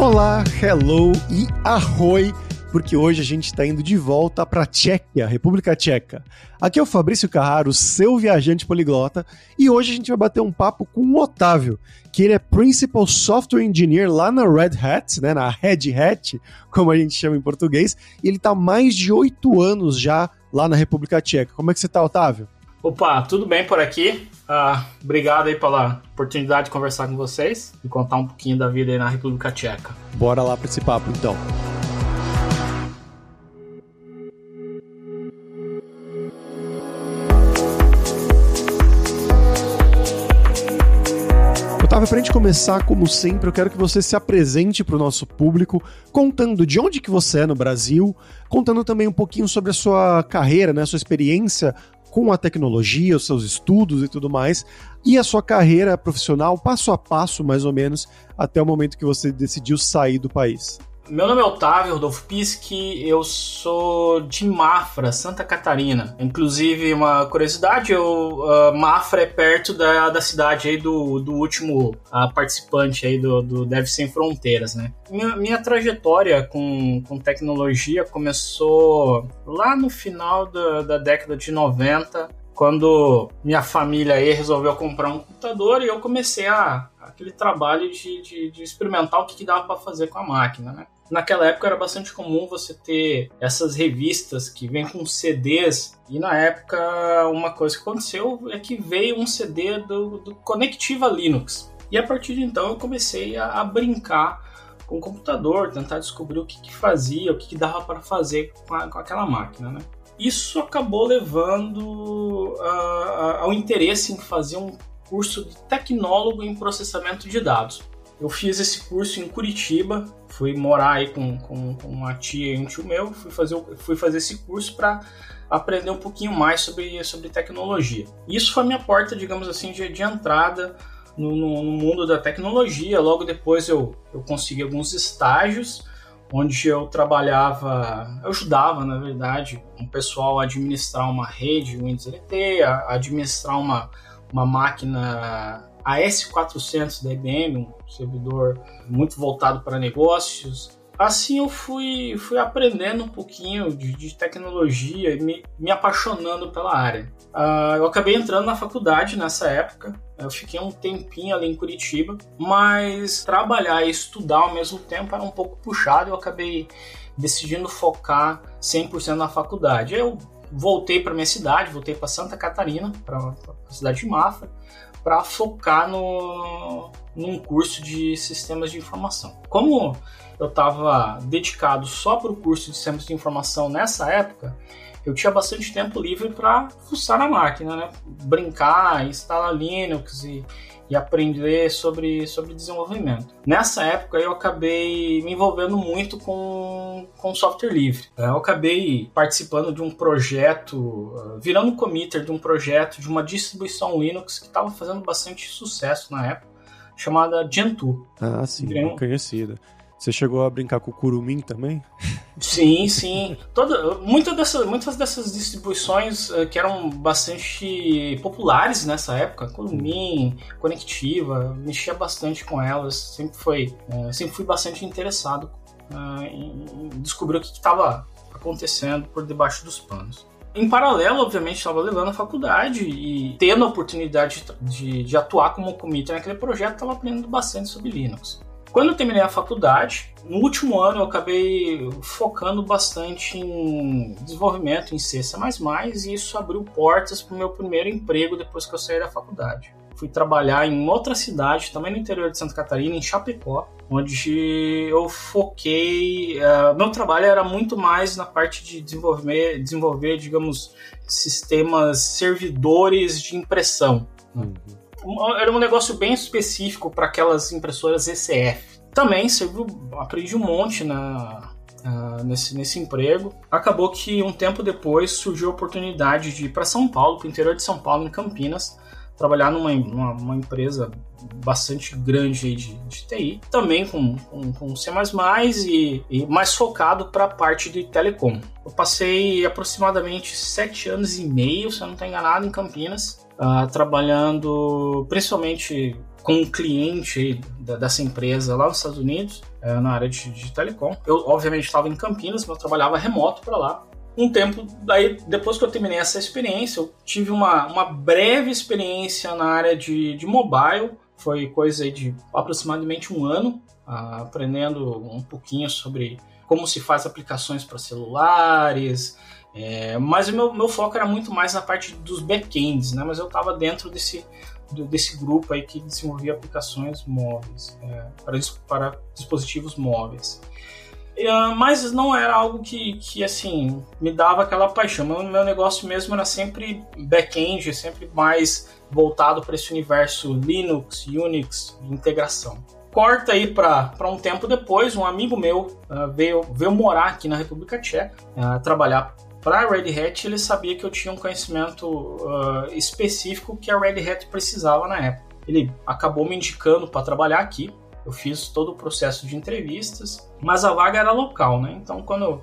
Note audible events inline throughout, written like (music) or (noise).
Olá, hello e ahoy, porque hoje a gente está indo de volta para Tchequia, República Tcheca. Aqui é o Fabrício Carraro, seu viajante poliglota, e hoje a gente vai bater um papo com o Otávio, que ele é Principal Software Engineer lá na Red Hat, né, na Red Hat, como a gente chama em português, e ele está mais de oito anos já lá na República Tcheca. Como é que você está, Otávio? Opa, tudo bem por aqui? Uh, obrigado aí pela oportunidade de conversar com vocês e contar um pouquinho da vida aí na República Tcheca. Bora lá para esse papo então. Otávio, para a gente começar, como sempre, eu quero que você se apresente para o nosso público, contando de onde que você é no Brasil, contando também um pouquinho sobre a sua carreira, né, a sua experiência com a tecnologia, os seus estudos e tudo mais, e a sua carreira profissional, passo a passo, mais ou menos, até o momento que você decidiu sair do país. Meu nome é Otávio Rodolfo Pisque, eu sou de Mafra, Santa Catarina. Inclusive, uma curiosidade, eu, uh, Mafra é perto da, da cidade aí do, do último uh, participante aí do, do Deve Sem Fronteiras, né? Minha, minha trajetória com, com tecnologia começou lá no final da, da década de 90, quando minha família aí resolveu comprar um computador e eu comecei a aquele trabalho de, de, de experimentar o que, que dava para fazer com a máquina, né? Naquela época era bastante comum você ter essas revistas que vêm com CDs, e na época uma coisa que aconteceu é que veio um CD do, do Conectiva Linux. E a partir de então eu comecei a, a brincar com o computador, tentar descobrir o que, que fazia, o que, que dava para fazer com, a, com, aquela máquina, né? Isso acabou levando ao interesse em fazer um curso de tecnólogo em processamento de dados. Eu fiz esse curso em Curitiba, fui morar aí com, com, com uma tia e um tio meu, fui fazer, fui fazer esse curso para aprender um pouquinho mais sobre, sobre tecnologia. Isso foi a minha porta, digamos assim, de, de entrada no, no, no, mundo da tecnologia. Logo depois eu, eu consegui alguns estágios, onde eu trabalhava, eu ajudava, na verdade, um pessoal a administrar uma rede Windows LT, a administrar uma, uma máquina AS400 da IBM, um servidor muito voltado para negócios. Assim eu fui, fui aprendendo um pouquinho de, de tecnologia e me, me, apaixonando pela área. Uh, eu acabei entrando na faculdade nessa época, eu fiquei um tempinho ali em Curitiba, mas trabalhar e estudar ao mesmo tempo era um pouco puxado eu acabei decidindo focar 100% na faculdade. Eu voltei para minha cidade, voltei para Santa Catarina, para a cidade de Mafra, para focar no, num curso de sistemas de informação. Como eu estava dedicado só para o curso de sistemas de informação nessa época, eu tinha bastante tempo livre para fuçar na máquina, né? brincar, instalar Linux e e aprender sobre, sobre desenvolvimento. Nessa época eu acabei me envolvendo muito com, com software livre. Eu acabei participando de um projeto, ah, virando um committer de um projeto de uma distribuição Linux que estava fazendo bastante sucesso na época, chamada Gentoo. Ah, sim, conhecida. Você chegou a brincar com o Kurumin também? Sim, sim. Toda, muita dessa, muitas dessas distribuições uh, que eram bastante populares nessa época, Kurumin, Conectiva, mexia bastante com elas. Sempre foi, uh, sempre fui bastante interessado uh, em descobrir o que estava acontecendo por debaixo dos panos. Em paralelo, obviamente, estava levando a faculdade e tendo a oportunidade de, de, de atuar como comitê naquele projeto, estava aprendendo bastante sobre Linux. Quando eu terminei a faculdade, no último ano eu acabei focando bastante em desenvolvimento em C++, e isso abriu portas para o meu primeiro emprego depois que eu saí da faculdade. Fui trabalhar em outra cidade, também no interior de Santa Catarina, em Chapecó, onde eu foquei. Uh, meu trabalho era muito mais na parte de desenvolver, desenvolver digamos, sistemas servidores de impressão. Uhum era um negócio bem específico para aquelas impressoras ECF. Também serviu, aprendi um monte na, uh, nesse, nesse emprego. Acabou que um tempo depois surgiu a oportunidade de ir para São Paulo, para o interior de São Paulo, em Campinas, trabalhar numa, uma, empresa bastante grande de, de TI, também com, com, com C++ e, e mais focado para a parte de telecom. Eu passei aproximadamente sete anos e meio, se eu não estou enganado, em Campinas, uh, trabalhando principalmente com um cliente da, dessa empresa lá nos Estados Unidos, uh, na área de, de telecom. Eu, obviamente, estava em Campinas, mas trabalhava remoto para lá um tempo, daí depois que eu terminei essa experiência, eu tive uma, uma breve experiência na área de, de mobile, foi coisa de aproximadamente um ano, uh, aprendendo um pouquinho sobre como se faz aplicações para celulares, é, mas o meu, meu foco era muito mais na parte dos backends, né? Mas eu estava dentro desse, do, desse grupo aí que desenvolvia aplicações móveis, é, para, para dispositivos móveis. Uh, mas não era algo que, que, assim, me dava aquela paixão. Meu, meu negócio mesmo era sempre back-end, sempre mais voltado para esse universo Linux, Unix, integração. Corta aí para um tempo depois, um amigo meu uh, veio, veio morar aqui na República Tcheca, uh, trabalhar para a Red Hat. Ele sabia que eu tinha um conhecimento específico que a Red Hat precisava na época. Ele acabou me indicando para trabalhar aqui. Eu fiz todo o processo de entrevistas, mas a vaga era local, né? Então, quando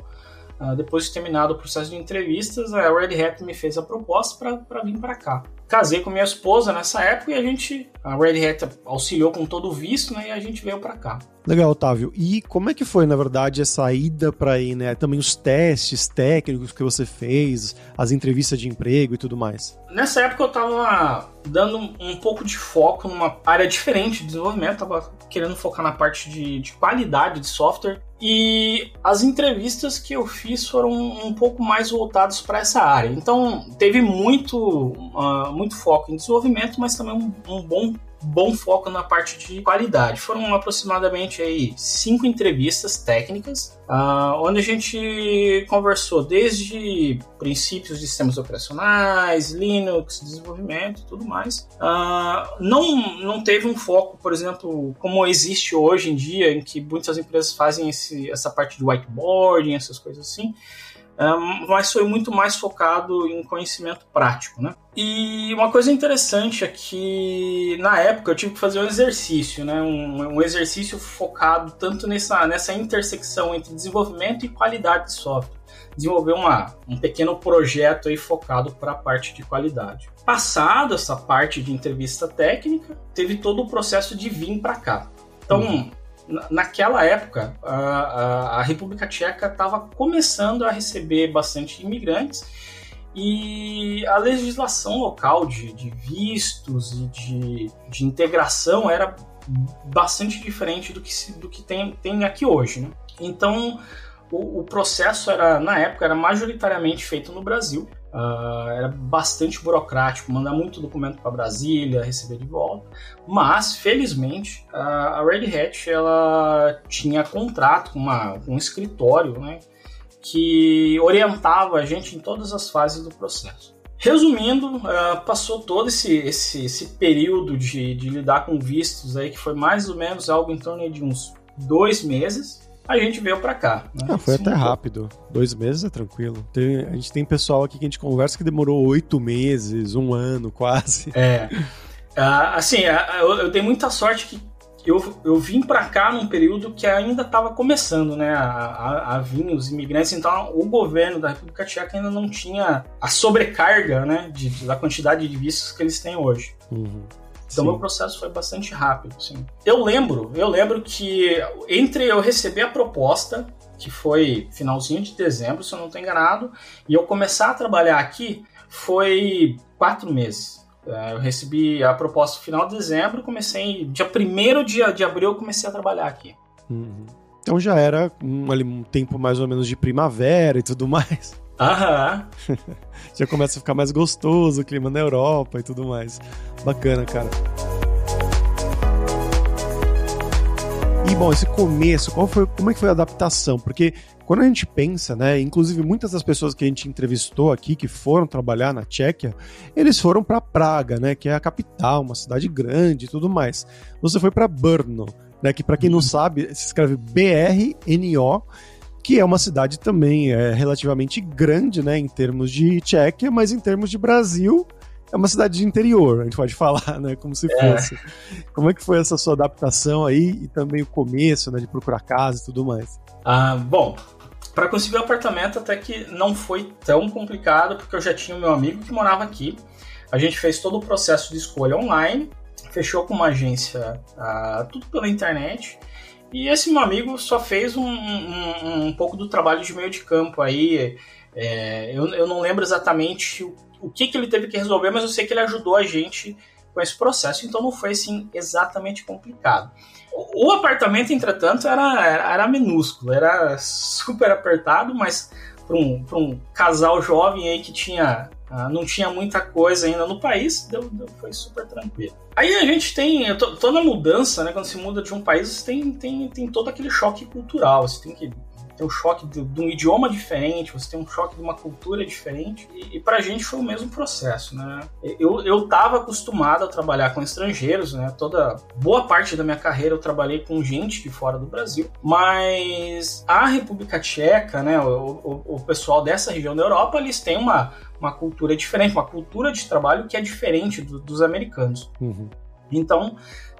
ah, depois de terminado o processo de entrevistas, a Red Hat me fez a proposta para vir para cá. Casei com minha esposa nessa época e a gente, a Red Hat auxiliou com todo o visto, né? E a gente veio para cá. Legal, Otávio. E como é que foi, na verdade, essa ida para ir, né? Também os testes técnicos que você fez, as entrevistas de emprego e tudo mais? Nessa época eu estava dando um pouco de foco numa área (laughs) diferente de desenvolvimento, estava querendo focar na parte de, de qualidade de software e as entrevistas que eu fiz foram um pouco mais voltadas para essa área. Então teve muito, uh, muito foco em desenvolvimento, mas também um, um bom bom foco na parte de qualidade. Foram aproximadamente aí cinco entrevistas técnicas, uh, onde a gente conversou desde princípios de sistemas operacionais, Linux, desenvolvimento, tudo mais. Uh, não não teve um foco, por exemplo, como existe hoje em dia, em que muitas empresas fazem esse, essa parte de whiteboarding, essas coisas assim mas foi muito mais focado em conhecimento prático, né? E uma coisa interessante é que na época eu tive que fazer um exercício, né? Um, um exercício focado tanto nessa, nessa intersecção entre desenvolvimento e qualidade de software. Desenvolver uma, um pequeno projeto aí focado para a parte de qualidade. Passado essa parte de entrevista técnica, teve todo o processo de vir para cá. Então, uhum naquela época, a, a, a República Tcheca estava começando a receber bastante imigrantes e a legislação local de, de vistos e de, de, integração era bastante diferente do que, se, do que tem, tem aqui hoje. Né? Então, o, o, processo era, na época, era majoritariamente feito no Brasil. Uh, era bastante burocrático, mandar muito documento para Brasília, receber de volta. Mas, felizmente, a Red Hat ela tinha contrato com, uma, um escritório né, que orientava a gente em todas as fases do processo. Resumindo, uh, passou todo esse, esse, esse período de, de lidar com vistos aí, que foi mais ou menos algo em torno de uns dois meses a gente veio para cá. Né? Ah, foi até rápido. Dois meses é tranquilo. Tem, a gente tem pessoal aqui que a gente conversa que demorou oito meses, um ano quase. É. Uh, (laughs) assim, uh, eu, eu, tenho muita sorte que eu, eu vim para cá num período que ainda estava começando, né, a, a, a, vir os imigrantes, então o governo da República Tcheca ainda não tinha a sobrecarga, né, de, da quantidade de vistos que eles têm hoje. Uhum. Então Sim. meu processo foi bastante rápido, assim. Eu lembro, eu lembro que entre eu receber a proposta, que foi finalzinho de dezembro, se eu não estou enganado, e eu começar a trabalhar aqui, foi quatro meses. É, eu recebi a proposta no final de dezembro, comecei dia 1 de, de abril, eu comecei a trabalhar aqui. Uhum. Então já era um, um tempo mais ou menos de primavera e tudo mais. Aham. (laughs) Já começa a ficar mais gostoso o clima na Europa e tudo mais. Bacana, cara. E bom, esse começo, qual foi, como é que foi a adaptação? Porque quando a gente pensa, né, inclusive muitas das pessoas que a gente entrevistou aqui que foram trabalhar na Tchequia, eles foram para Praga, né, que é a capital, uma cidade grande e tudo mais. Você foi para Brno, né, que para quem não uhum. sabe, se escreve B R N O que é uma cidade também é, relativamente grande, né, em termos de Tchequia, mas em termos de Brasil é uma cidade de interior, a gente pode (laughs) falar, né? Como se é. fosse. É. Como é que foi essa sua adaptação aí e também o começo, né? De procurar casa e tudo mais? Ah, bom, para conseguir o um apartamento até que não foi tão complicado, porque eu já tinha o meu amigo que morava aqui. A gente fez todo o processo de escolha online, fechou com uma agência, ah, tudo pela internet. E esse meu amigo só fez um, um, um pouco do trabalho de meio de campo aí. É, eu, eu não lembro exatamente o o que, que ele teve que resolver, mas eu sei que ele ajudou a gente com esse processo, então não foi assim exatamente complicado. O, apartamento, entretanto, era, era minúsculo, era (laughs) super apertado, mas para um, um casal jovem aí que tinha ah, não tinha muita coisa ainda no país, deu, deu, foi super tranquilo. Aí a gente tem toda mudança, né? Quando se muda de um país, você tem, tem, tem todo aquele choque cultural. Você tem que tem um choque de, de, um idioma diferente, você tem um choque de uma cultura diferente. E, e pra gente foi o mesmo processo, né? Eu, eu tava acostumado a trabalhar com estrangeiros, né? Toda boa parte da minha carreira eu trabalhei com gente de fora do Brasil, mas a República Tcheca, né? O, o, o pessoal dessa região da Europa, eles têm uma, uma cultura diferente, uma cultura de trabalho que é diferente do, dos americanos. Uhum. Então,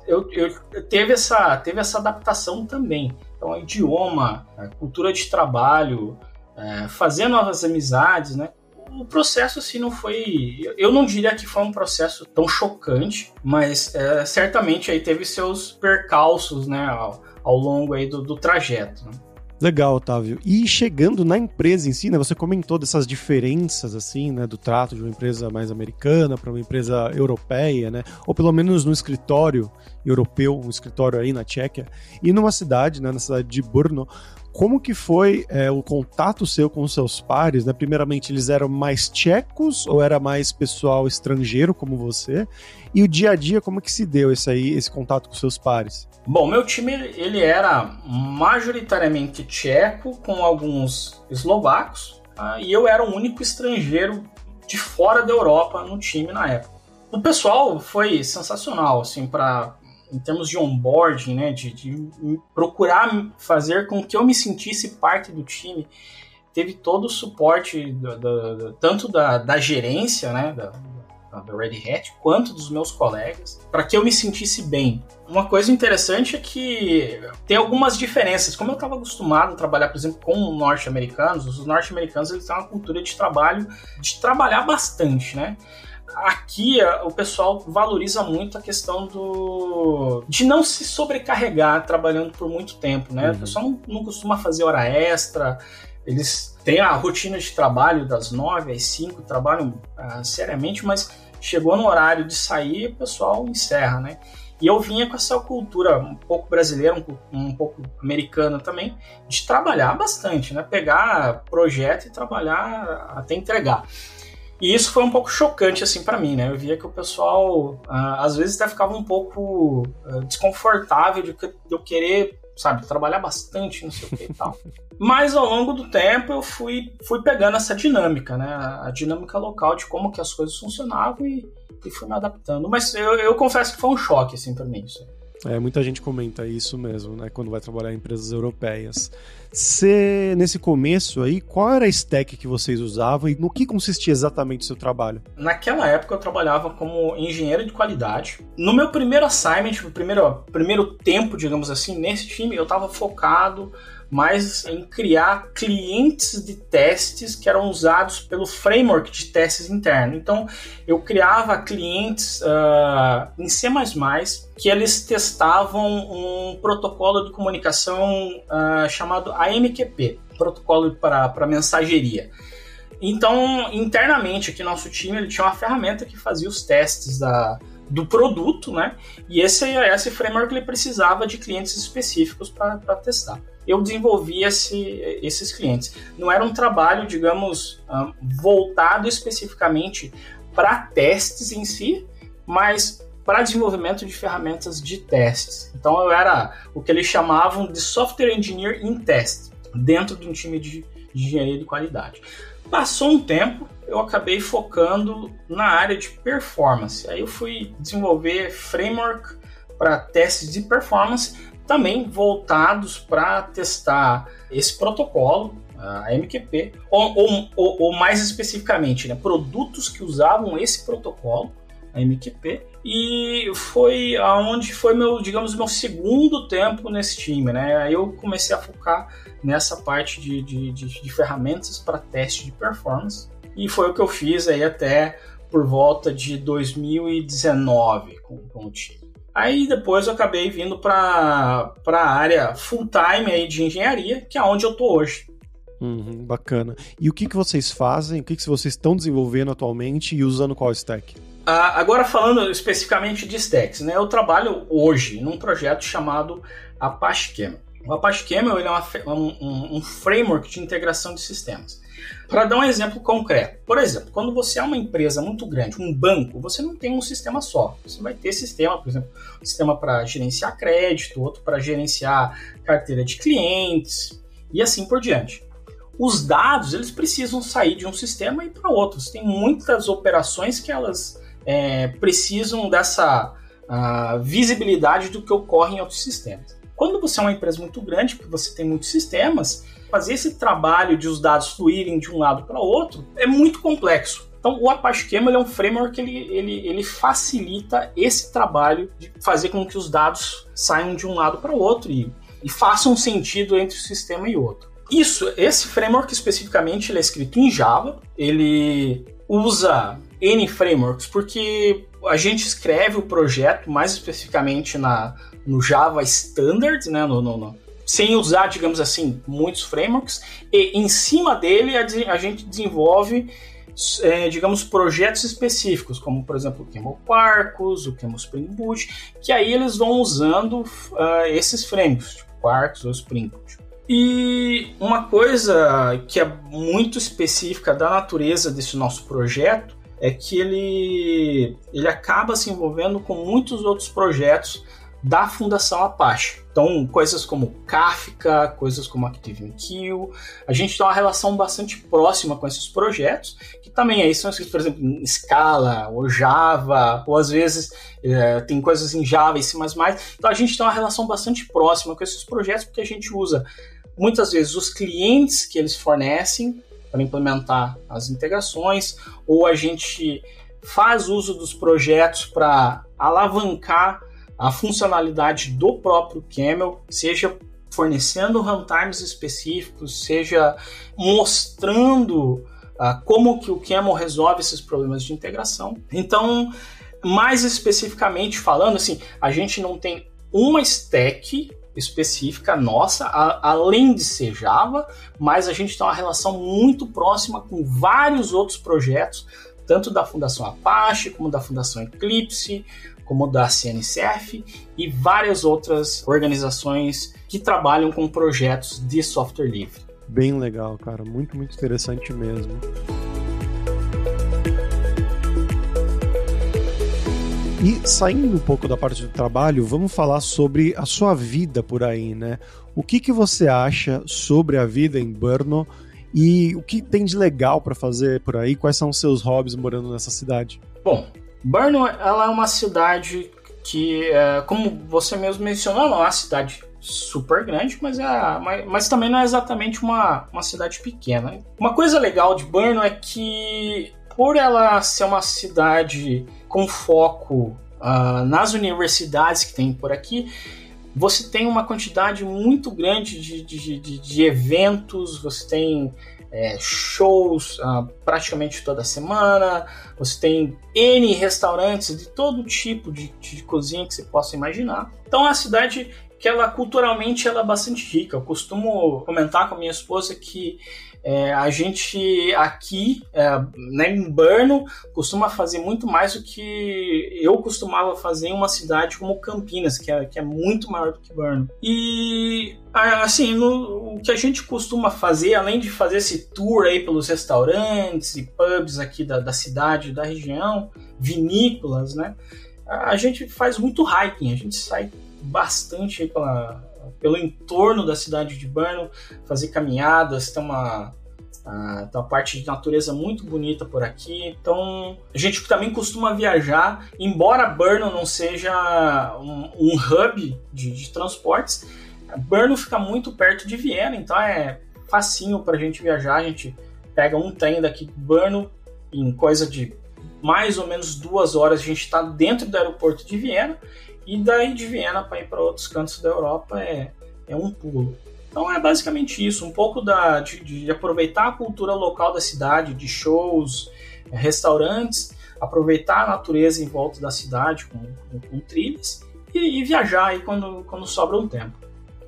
eu, eu, teve, essa, teve essa adaptação também. Então, idioma, cultura de trabalho, é, fazer novas amizades, né? O processo, assim, não foi... Eu não diria que foi um processo tão chocante, mas é, certamente aí teve seus percalços, né? Ao, ao longo aí do, do trajeto, né? Legal, Otávio. E chegando na empresa em si, né, você comentou dessas diferenças, assim, né, do trato de uma empresa mais americana para uma empresa europeia, né, ou pelo menos no escritório europeu, um escritório aí na Tchequia, e numa cidade, né, na cidade de Brno, como que foi é, o contato seu com os seus pares, né? Primeiramente, eles eram mais tchecos ou era mais pessoal estrangeiro como você? E o dia a dia, como que se deu esse aí, esse contato com seus pares? Bom, meu time ele era majoritariamente tcheco, com alguns eslovacos, tá? e eu era o único estrangeiro de fora da Europa no time na época. O pessoal foi sensacional, assim, para em termos de onboarding, né, de, de, procurar fazer com que eu me sentisse parte do time. Teve todo o suporte do, do, do, tanto da, da gerência, né, da, da Red Hat, quanto dos meus colegas, para que eu me sentisse bem. Uma coisa interessante é que tem algumas diferenças. Como eu estava acostumado a trabalhar, por exemplo, com norte-americanos, os norte-americanos eles têm uma cultura de trabalho, de trabalhar bastante, né? Aqui o pessoal valoriza muito a questão do de não se sobrecarregar trabalhando por muito tempo, né? Uhum. O pessoal não, não, costuma fazer hora extra, eles têm a rotina de trabalho das nove às cinco, trabalham uh, seriamente, mas chegou no horário de sair, o pessoal encerra, né? E eu vinha com essa cultura um pouco brasileira, um, um, pouco americana também, de trabalhar bastante, né? Pegar projeto e trabalhar até entregar. E isso foi um pouco chocante, assim, para mim, né? Eu via que o pessoal, ah, às vezes, até ficava um pouco ah, desconfortável de, eu querer, sabe, trabalhar bastante, não sei o que e tal. (laughs) Mas ao longo do tempo eu fui, fui pegando essa dinâmica, né? A dinâmica local de como que as coisas funcionavam e, e fui me adaptando. Mas eu, eu confesso que foi um choque, assim, pra mim, isso. É, muita gente comenta isso mesmo, né? Quando vai trabalhar em empresas europeias. Você, nesse começo aí, qual era a stack que vocês usavam e no que consistia exatamente o seu trabalho? Naquela época eu trabalhava como engenheiro de qualidade. No meu primeiro assignment, no primeiro, primeiro tempo, digamos assim, nesse time, eu estava focado mas em criar clientes de testes que eram usados pelo framework de testes interno. Então, eu criava clientes uh, em C++ que eles testavam um protocolo de comunicação uh, chamado AMQP, protocolo para, mensageria. Então, internamente aqui nosso time ele tinha uma ferramenta que fazia os testes da, do produto, né? E esse, esse framework ele precisava de clientes específicos para testar eu desenvolvi esse, esses clientes. Não era um trabalho, digamos, ah, voltado especificamente para testes em si, mas para desenvolvimento de ferramentas de testes. Então eu era o que eles chamavam de software engineer in test, dentro de um time de, de engenharia de qualidade. Passou um tempo, eu acabei focando na área de performance. Aí eu fui desenvolver framework para testes de performance também voltados para testar esse protocolo a MQP, ou, ou, ou, mais especificamente, né, produtos que usavam esse protocolo, a MQP, e foi aonde foi meu, digamos, meu segundo tempo nesse time, né? Aí eu comecei a focar nessa parte de, de, de, de ferramentas para teste de performance, e foi o que eu fiz aí até por volta de 2019 com, com o time. Aí depois eu acabei vindo para a área full time aí de engenharia, que é onde eu tô hoje. Uhum, bacana. E o que, que vocês fazem? O que, que vocês estão desenvolvendo atualmente e usando qual stack? Ah, agora falando especificamente de stacks, né? Eu trabalho hoje num projeto chamado Apache Camel. O Apache Camel ele é uma, um, um framework de integração de sistemas. Para dar um exemplo concreto, por exemplo, quando você é uma empresa muito grande, um banco, você não tem um sistema só. Você vai ter sistema, por exemplo, um sistema para gerenciar crédito, outro para gerenciar carteira de clientes e assim por diante. Os dados eles precisam sair de um sistema e para outros. Tem muitas operações que elas é, precisam dessa uh, visibilidade do que ocorre em outros sistemas. Quando você é uma empresa muito grande, porque você tem muitos sistemas, fazer esse trabalho de os dados fluírem de um lado para o outro é muito complexo. Então, o Apache Camel é um framework que ele, ele, ele facilita esse trabalho de fazer com que os dados saiam de um lado para o outro e, e façam sentido entre um sistema e outro. Isso, esse framework especificamente, ele é escrito em Java, ele usa N frameworks porque a gente escreve o projeto mais especificamente na, no Java Standard, né, no, no, no sem usar, digamos assim, muitos frameworks, e em cima dele a, gente desenvolve, é, digamos, projetos específicos, como por exemplo o Camel Quarkus, o Camel Spring Boot, que aí eles vão usando uh, esses frameworks, tipo Quarkus ou Spring Boot. E uma coisa que é muito específica da natureza desse nosso projeto é que ele, ele acaba se envolvendo com muitos outros projetos da Fundação Apache. Então, coisas como Kafka, coisas como ActiveMQ, a gente tem uma relação bastante próxima com esses projetos, que também aí são escritos, por exemplo, em Scala, ou Java, ou às vezes é, tem coisas em Java e C++. Então, a gente tem uma relação bastante próxima com esses projetos, porque a gente usa muitas vezes os clientes que eles fornecem para implementar as integrações, ou a gente faz uso dos projetos para alavancar a funcionalidade do próprio Camel, seja fornecendo runtimes específicos, seja mostrando uh, como que o Camel resolve esses problemas de integração. Então, mais especificamente falando, assim, a gente não tem uma stack específica nossa, a, além de ser Java, mas a gente tem uma relação muito próxima com vários outros projetos, tanto da Fundação Apache, como da Fundação Eclipse, como da CNCF e várias outras organizações que trabalham com projetos de software livre. Bem legal, cara, muito, muito interessante mesmo. E saindo um pouco da parte do trabalho, vamos falar sobre a sua vida por aí, né? O que, que você acha sobre a vida em Brno e o que tem de legal para fazer por aí? Quais são os seus hobbies morando nessa cidade? Bom, Brno ela é uma cidade que, é, como você mesmo mencionou, é uma cidade super grande, mas, é, mas, mas, também não é exatamente uma, uma cidade pequena. Uma coisa legal de Brno é que, por ela ser uma cidade com foco uh, nas universidades que tem por aqui, você tem uma quantidade muito grande de, de, de, de eventos, você tem é, shows ah, praticamente toda semana, você tem N restaurantes de todo tipo de, de cozinha que você possa imaginar. Então uma cidade que ela culturalmente ela é bastante rica. Eu costumo comentar com a minha esposa que é, a gente aqui é, né, em Brno costuma fazer muito mais do que eu costumava fazer em uma cidade como Campinas, que é, que é muito maior do que Brno. E assim, no, o que a gente costuma fazer, além de fazer esse tour aí pelos restaurantes e pubs aqui da, da cidade, da região, vinícolas, né? A gente faz muito hiking, a gente sai bastante pela, pelo entorno da cidade de Brno, fazer caminhadas, tem uma, tem uma parte de natureza muito bonita por aqui. Então, a gente também costuma viajar, embora Brno não seja um, um hub de, de transportes, Brno fica muito perto de Viena, então é facinho para a gente viajar. A gente pega um trem daqui de Brno em coisa de mais ou menos duas horas a gente está dentro do aeroporto de Viena e daí de Viena para ir para outros cantos da Europa é, é um pulo. Então é basicamente isso, um pouco da, de, de aproveitar a cultura local da cidade, de shows, restaurantes, aproveitar a natureza em volta da cidade com, com, com trilhas e, e, viajar aí quando, quando sobra um tempo.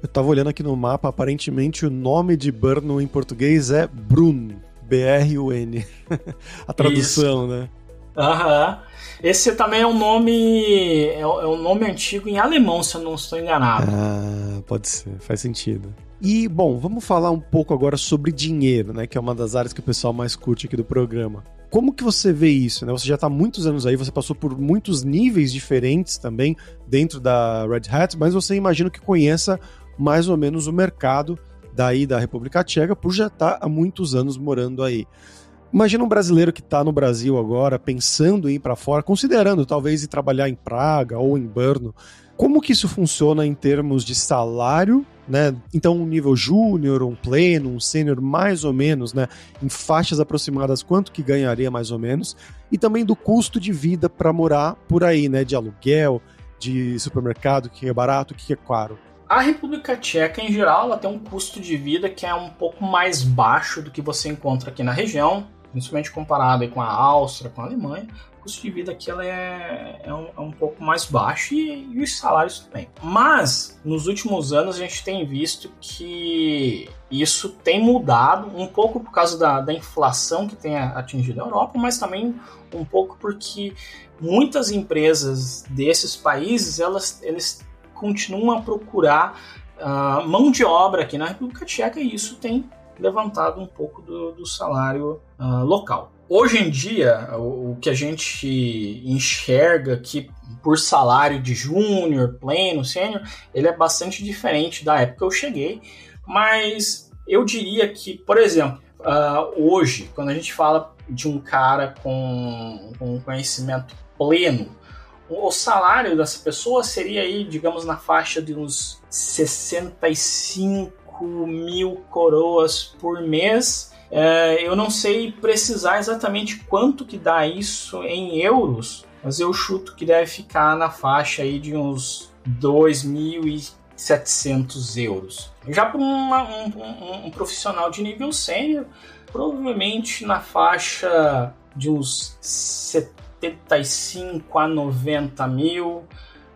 Eu estava olhando aqui no mapa, aparentemente o nome de Brno em português é Brun, B-R-U-N. (laughs) a tradução, Isso. né? Aham. Esse também é um nome. É, um nome antigo em alemão, se eu não estou enganado. Ah, pode ser, faz sentido. E, bom, vamos falar um pouco agora sobre dinheiro, né? Que é uma das áreas que o pessoal mais curte aqui do programa. Como que você vê isso? Né? Você já está muitos anos aí, você passou por muitos níveis diferentes também dentro da Red Hat, mas você imagina que conheça mais ou menos o mercado daí da República Tcheca, por já estar tá há muitos anos morando aí. Imagina um brasileiro que está no Brasil agora, pensando em ir para fora, considerando talvez ir trabalhar em Praga ou em Brno. Como que isso funciona em termos de salário, né? Então, um nível júnior, um pleno, um sênior, mais ou menos, né? Em faixas aproximadas, quanto que ganharia mais ou menos? E também do custo de vida para morar por aí, né? De aluguel, de supermercado, o que é barato, o que é caro. A República Tcheca, em geral, ela tem um custo de vida que é um pouco mais baixo do que você encontra aqui na região principalmente comparado com a Áustria, com a Alemanha, o custo de vida aqui ela é, é, um, é um pouco mais baixo e, e, os salários também. Mas, nos últimos anos, a gente tem visto que isso tem mudado, um pouco por causa da, da inflação que tem atingido a Europa, mas também um pouco porque muitas empresas desses países, elas, eles continuam a procurar uh, mão de obra aqui na República Tcheca e isso tem levantado um pouco do, do salário uh, local. Hoje em dia, o, o, que a gente enxerga que por salário de júnior, pleno, sênior, ele é bastante diferente da época que eu cheguei, mas eu diria que, por exemplo, uh, hoje, quando a gente fala de um cara com, com conhecimento pleno, o salário dessa pessoa seria aí, digamos, na faixa de uns 65 mil coroas por mês. É, eu não sei precisar exatamente quanto que dá isso em euros, mas eu chuto que deve ficar na faixa aí de uns 2.700 euros. Já para um, um, profissional de nível sênior, provavelmente na faixa de uns 75 a 90 mil.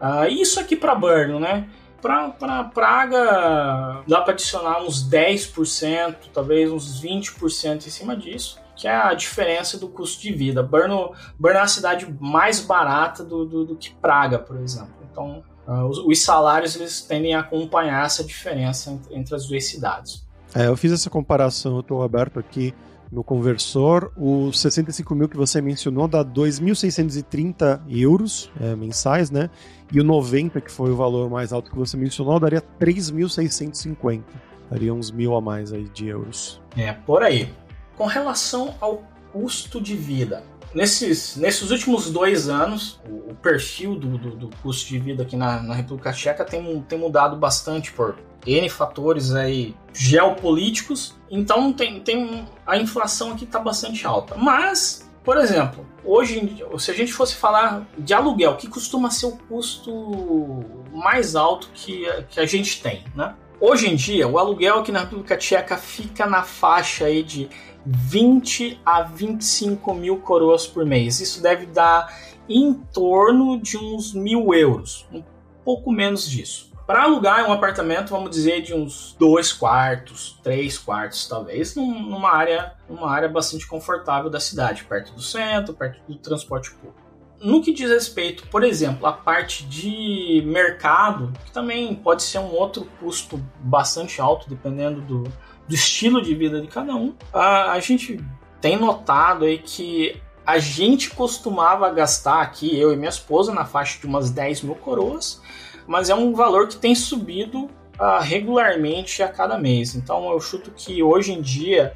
Uh, isso aqui para Burno, né? Para Praga, dá para adicionar uns 10%, talvez uns 20% em cima disso, que é a diferença do custo de vida. Brno, Brno é a cidade mais barata do, do, do que Praga, por exemplo. Então, uh, os, os, salários eles tendem a acompanhar essa diferença entre, entre as duas cidades. É, eu fiz essa comparação, eu estou aberto aqui no conversor. Os 65 mil que você mencionou dá 2.630 euros é, mensais, né? E o 90, que foi o valor mais alto que você mencionou, daria 3.650. Daria uns mil a mais aí de euros. É, por aí. Com relação ao custo de vida, nesses, nesses últimos dois anos, o, o perfil do, do, do, custo de vida aqui na, na República Tcheca tem, tem mudado bastante por N fatores aí geopolíticos, então tem, tem a inflação aqui está bastante alta. Mas, por exemplo, hoje, se a gente fosse falar de aluguel, que costuma ser o custo mais alto que, que a gente tem, né? Hoje em dia, o aluguel aqui na República Tcheca fica na faixa aí de 20 a 25 mil coroas por mês. Isso deve dar em torno de uns mil euros, um pouco menos disso. Para alugar um apartamento, vamos dizer, de uns dois quartos, três quartos, talvez, numa área, numa área bastante confortável da cidade, perto do centro, perto do transporte público. No que diz respeito, por exemplo, à parte de mercado, que também pode ser um outro custo bastante alto, dependendo do, do estilo de vida de cada um, a, a gente tem notado aí que a gente costumava gastar aqui, eu e minha esposa, na faixa de umas 10 mil coroas, mas é um valor que tem subido uh, regularmente a cada mês. Então eu chuto que hoje em dia,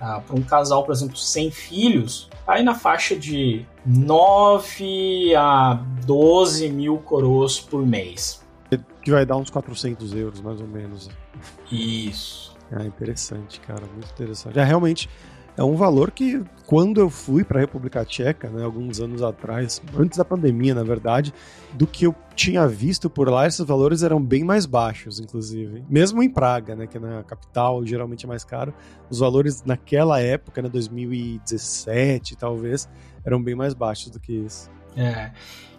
uh, para um casal, por exemplo, sem filhos, aí na faixa de 9 a 12 mil coroas por mês. Que vai dar uns 400 euros, mais ou menos. Isso. Ah, interessante, cara, muito interessante. É realmente é um valor que, quando eu fui para a República Tcheca, né, alguns anos atrás, antes da pandemia, na verdade, do que eu tinha visto por lá, esses valores eram bem mais baixos, inclusive. Mesmo em Praga, né, que é na capital, geralmente é mais caro, os valores naquela época, né, 2017 talvez, eram bem mais baixos do que isso. É.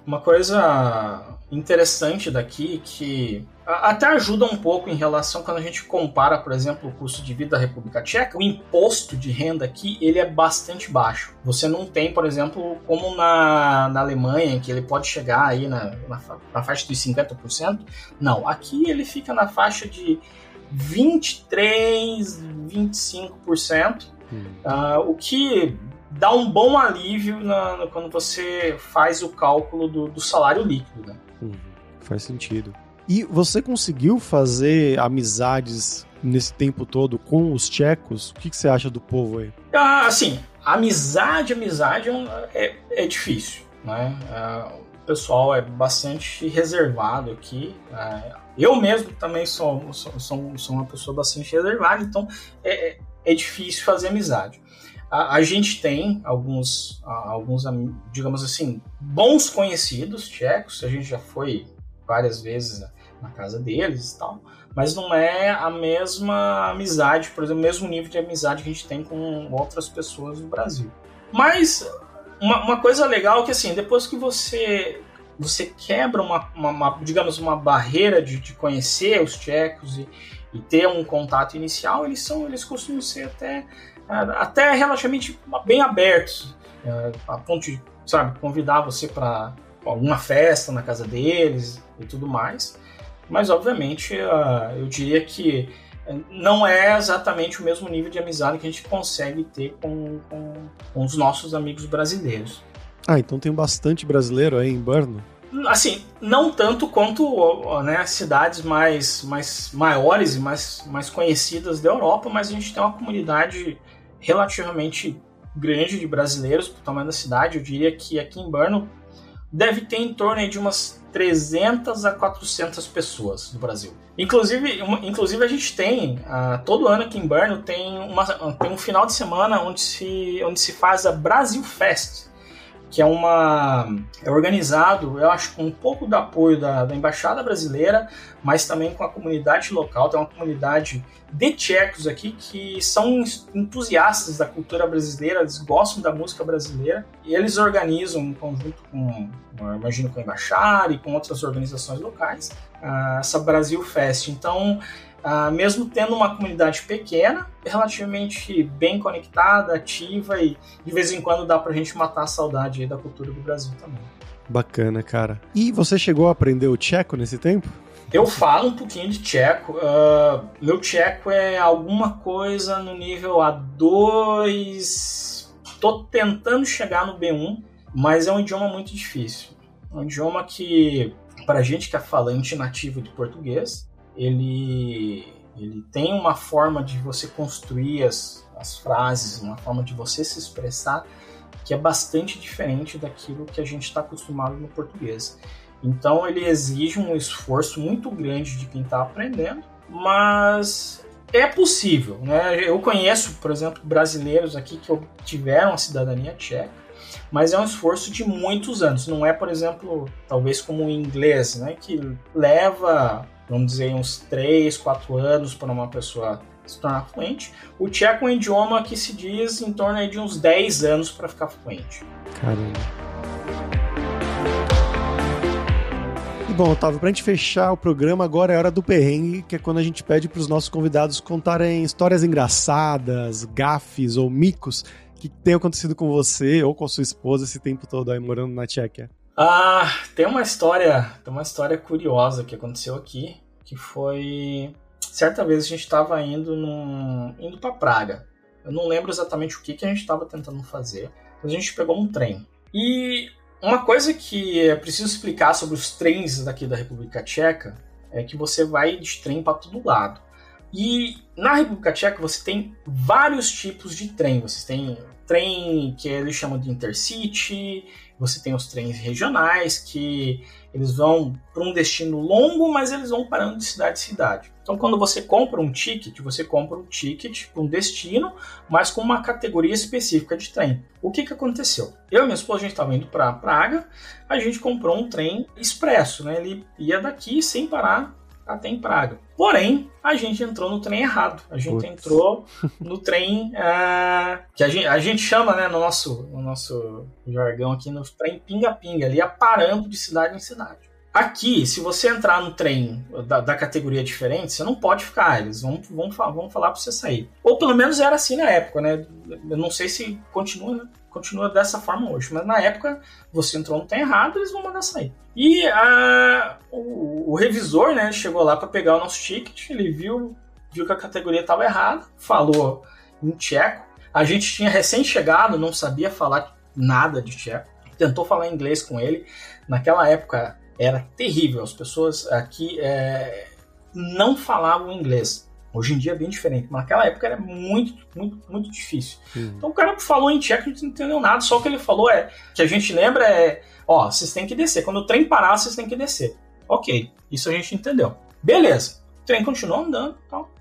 Uma coisa interessante daqui que até ajuda um pouco em relação quando a gente compara, por exemplo, o custo de vida da República Tcheca, o imposto de renda aqui ele é bastante baixo. Você não tem, por exemplo, como na, na Alemanha, que ele pode chegar aí na, na, na faixa dos 50%. Não, aqui ele fica na faixa de 23, 25%, hum. uh, o que dá um bom alívio na, quando você faz o cálculo do, do salário líquido. Né? Uhum, faz sentido. E você conseguiu fazer amizades nesse tempo todo com os tchecos? O que, que você acha do povo aí? Ah, assim, amizade, amizade é, é difícil, né? Ah, o pessoal é bastante reservado aqui. Ah, eu mesmo também sou, sou, sou, sou uma pessoa bastante reservada, então é, é, é difícil fazer amizade. A, a gente tem alguns, alguns, digamos assim, bons conhecidos tchecos, a gente já foi várias vezes na casa deles e tal, mas não é a mesma amizade, por exemplo, o mesmo nível de amizade que a gente tem com outras pessoas no Brasil. Mas uma, uma coisa legal é que assim, depois que você você quebra uma, uma, uma digamos uma barreira de, de conhecer os tchecos e, e ter um contato inicial, eles são eles costumam ser até até relativamente bem abertos, é, a ponto de, sabe, convidar você para alguma festa na casa deles e tudo mais. Mas, obviamente, eu diria que não é exatamente o mesmo nível de amizade que a gente consegue ter com, com, com os nossos amigos brasileiros. Ah, então tem bastante brasileiro aí em Brno? Assim, não tanto quanto né, cidades mais, mais maiores e mais, mais conhecidas da Europa, mas a gente tem uma comunidade relativamente grande de brasileiros o tamanho da cidade. Eu diria que aqui em Brno deve ter em torno de umas 300 a 400 pessoas no Brasil. Inclusive, inclusive a gente tem, uh, todo ano aqui em Brno tem, uma, tem um final de semana onde se, onde se faz a Brasil Fest, que é uma é organizado, eu acho, com um pouco do apoio da, da embaixada brasileira, mas também com a comunidade local. Tem uma comunidade de tchecos aqui que são entusiastas da cultura brasileira, eles gostam da música brasileira e eles organizam em conjunto com, imagino, com a embaixada e com outras organizações locais essa Brasil Fest. Então Uh, mesmo tendo uma comunidade pequena, relativamente bem conectada, ativa e de vez em quando dá pra gente matar a saudade da cultura do Brasil também. Bacana, cara. E você chegou a aprender o tcheco nesse tempo? Eu falo um pouquinho de tcheco. Uh, meu tcheco é alguma coisa no nível A2. Tô tentando chegar no B1, mas é um idioma muito difícil. É um idioma que, para gente que é falante nativo de português, ele, ele tem uma forma de você construir as, as frases, uma forma de você se expressar que é bastante diferente daquilo que a gente está acostumado no português. Então ele exige um esforço muito grande de quem está aprendendo, mas é possível. Né? Eu conheço, por exemplo, brasileiros aqui que obtiveram a cidadania tcheca, mas é um esforço de muitos anos. Não é, por exemplo, talvez como o inglês, né? que leva vamos dizer, uns 3, 4 anos para uma pessoa se tornar fluente. O tcheco é um idioma que se diz em torno de uns 10 anos para ficar fluente. Caramba. E bom, Otávio, para a gente fechar o programa, agora é hora do perrengue, que é quando a gente pede para os nossos convidados contarem histórias engraçadas, gafes ou micos que tenham acontecido com você ou com a sua esposa esse tempo todo aí morando na Tchequia. Ah, tem uma história, tem uma história curiosa que aconteceu aqui, que foi certa vez a gente estava indo num, indo para Praga. Eu não lembro exatamente o que que a gente estava tentando fazer, mas a gente pegou um trem. E uma coisa que é preciso explicar sobre os trens daqui da República Tcheca é que você vai de trem para todo lado. E na República Tcheca você tem vários tipos de trem. Você tem trem que eles chamam de intercity, Você tem os trens regionais que eles vão para um destino longo, mas eles vão parando de cidade em cidade. Então, quando você compra um ticket, você compra um ticket para um destino, mas com uma categoria específica de trem. O que, que aconteceu? Eu e minha esposa, a gente estava indo para Praga, a gente comprou um trem expresso, né? Ele ia daqui sem parar até em Praga. Porém, a gente entrou no trem errado. A gente Putz. entrou no trem uh, que a gente, a gente chama, né, no nosso, no nosso jargão aqui, no trem pinga-pinga. Ele ia parando de cidade em cidade. Aqui, se você entrar no trem da, da, categoria diferente, você não pode ficar. Eles vão, vão, vão falar para você sair. Ou pelo menos era assim na época, né? Eu não sei se continua continua dessa forma hoje. Mas na época, você entrou no trem errado, eles vão mandar sair. E a, o, o, revisor, né, chegou lá para pegar o nosso ticket, ele viu, viu que a categoria estava errada, falou em tcheco. A gente tinha recém-chegado, não sabia falar nada de tcheco. Tentou falar inglês com ele. Naquela época era terrível. As pessoas aqui é, não falavam inglês. Hoje em dia é bem diferente, mas naquela época era muito, muito, muito difícil. Uhum. Então o cara falou em tcheco, a gente não entendeu nada, só o que ele falou é, que a gente lembra é, ó, vocês têm que descer, quando o trem parar, vocês têm que descer. Ok, isso a gente entendeu. Beleza, o trem continuou andando,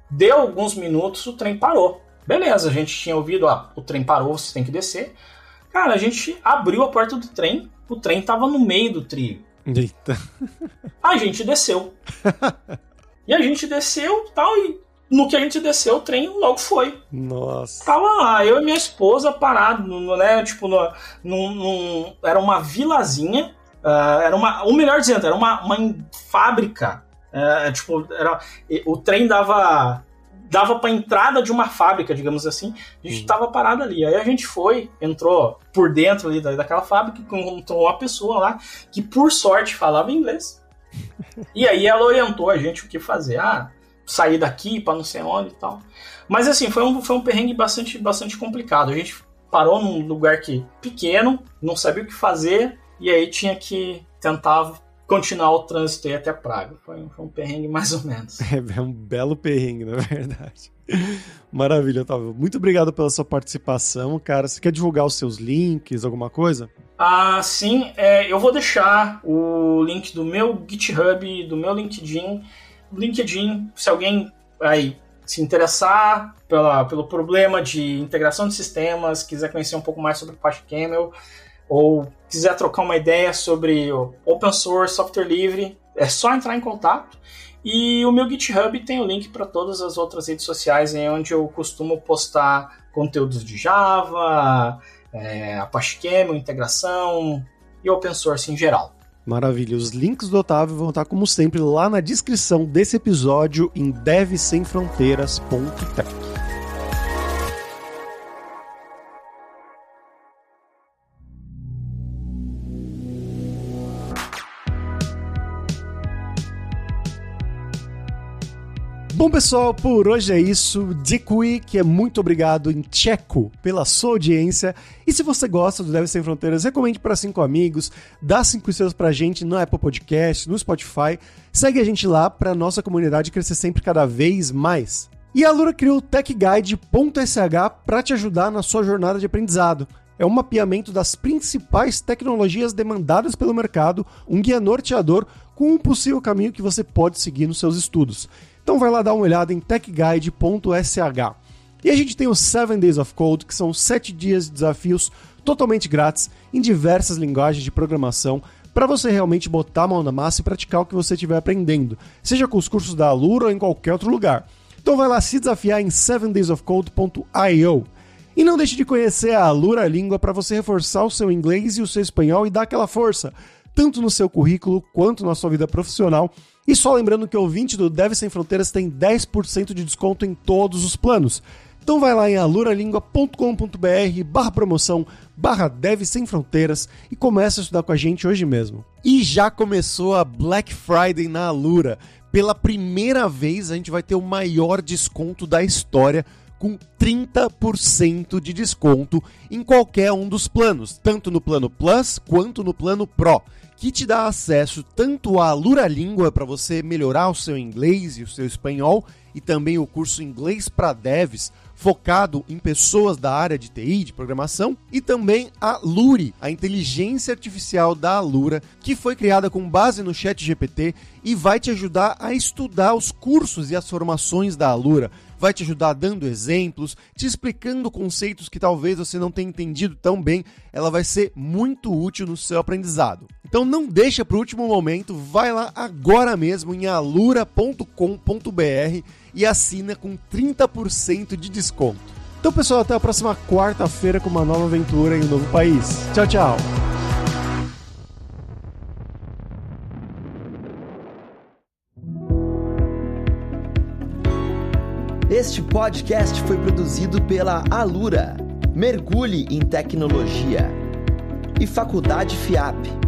deu alguns minutos, o trem parou. Beleza, a gente tinha ouvido, ó, o trem parou, vocês têm que descer. Cara, a gente abriu a porta do trem, o trem tava no meio do trilho. Eita. A gente desceu. (laughs) e a gente desceu tal, e no que a gente desceu, o trem logo foi. Nossa. Tava lá, eu e minha esposa parado, né? Tipo, no, num, num, era uma vilazinha. Uh, era uma. Ou melhor dizendo, era uma, uma fábrica. Uh, tipo, era, o trem dava. Dava pra entrada de uma fábrica, digamos assim. A gente hum. tava parado ali. Aí a gente foi, entrou por dentro ali daquela fábrica, encontrou uma pessoa lá que, por sorte, falava inglês. (laughs) e aí ela orientou a gente o que fazer. Ah, sair daqui para não sei onde e tal. Mas assim, foi um, foi um perrengue bastante, bastante complicado. A gente parou num lugar que pequeno, não sabia o que fazer, e aí tinha que tentar continuar o trânsito aí até Praga. Foi, foi um perrengue mais ou menos. (laughs) É, é um belo perrengue, na verdade. Maravilha, Otávio. Muito obrigado pela sua participação, cara. Você quer divulgar os seus links, alguma coisa? Ah, sim. É, eu vou deixar o link do meu GitHub, do meu LinkedIn LinkedIn, se alguém aí se interessar pela, pelo problema de integração de sistemas, quiser conhecer um pouco mais sobre o Camel, ou quiser trocar uma ideia sobre open source, software livre, é só entrar em contato. E o meu GitHub tem o link para todas as outras redes sociais, em onde eu costumo postar conteúdos de Java, é, Apache Camel, integração e open source em geral. Maravilha. Os links do Otávio vão estar, como sempre, lá na descrição desse episódio em devsemfronteiras.tech. Bom, pessoal, por hoje é isso. Dziękuję, que é muito obrigado em tcheco pela sua audiência. E se você gosta do Deve Sem Fronteiras, recomende para cinco amigos, dá cinco estrelas pra gente no Apple Podcast, no Spotify. Segue a gente lá pra nossa comunidade crescer sempre cada vez mais. E a Lura criou o techguide.sh para te ajudar na sua jornada de aprendizado. É um mapeamento das principais tecnologias demandadas pelo mercado, um guia norteador com um possível caminho que você pode seguir nos seus estudos. Então vai lá dar uma olhada em techguide.sh. E a gente tem os 7 Days of Code, que são 7 dias de desafios totalmente grátis em diversas linguagens de programação para você realmente botar a mão na massa e praticar o que você estiver aprendendo, seja com os cursos da Alura ou em qualquer outro lugar. Então vai lá se desafiar em 7daysofcode.io. E não deixe de conhecer a Alura Língua para você reforçar o seu inglês e o seu espanhol e dar aquela força, tanto no seu currículo quanto na sua vida profissional e só lembrando que o ouvinte do Deve Sem Fronteiras tem 10% de desconto em todos os planos. Então vai lá em aluralingua.com.br barra promoção barra Deve Sem Fronteiras e começa a estudar com a gente hoje mesmo. E já começou a Black Friday na Alura. Pela primeira vez a gente vai ter o maior desconto da história com 30% de desconto em qualquer um dos planos, tanto no plano Plus quanto no plano Pro que te dá acesso tanto à Lura Língua para você melhorar o seu inglês e o seu espanhol, e também o curso Inglês para Devs, focado em pessoas da área de TI, de programação, e também a Luri, a inteligência artificial da Alura, que foi criada com base no Chat GPT e vai te ajudar a estudar os cursos e as formações da Alura vai te ajudar dando exemplos, te explicando conceitos que talvez você não tenha entendido tão bem. Ela vai ser muito útil no seu aprendizado. Então não deixa para o último momento, vai lá agora mesmo em alura.com.br e assina com 30% de desconto. Então, pessoal, até a próxima quarta-feira com uma nova aventura em um novo país. Tchau, tchau. Este podcast foi produzido pela Alura. Mergulhe em tecnologia. E Faculdade FIAP.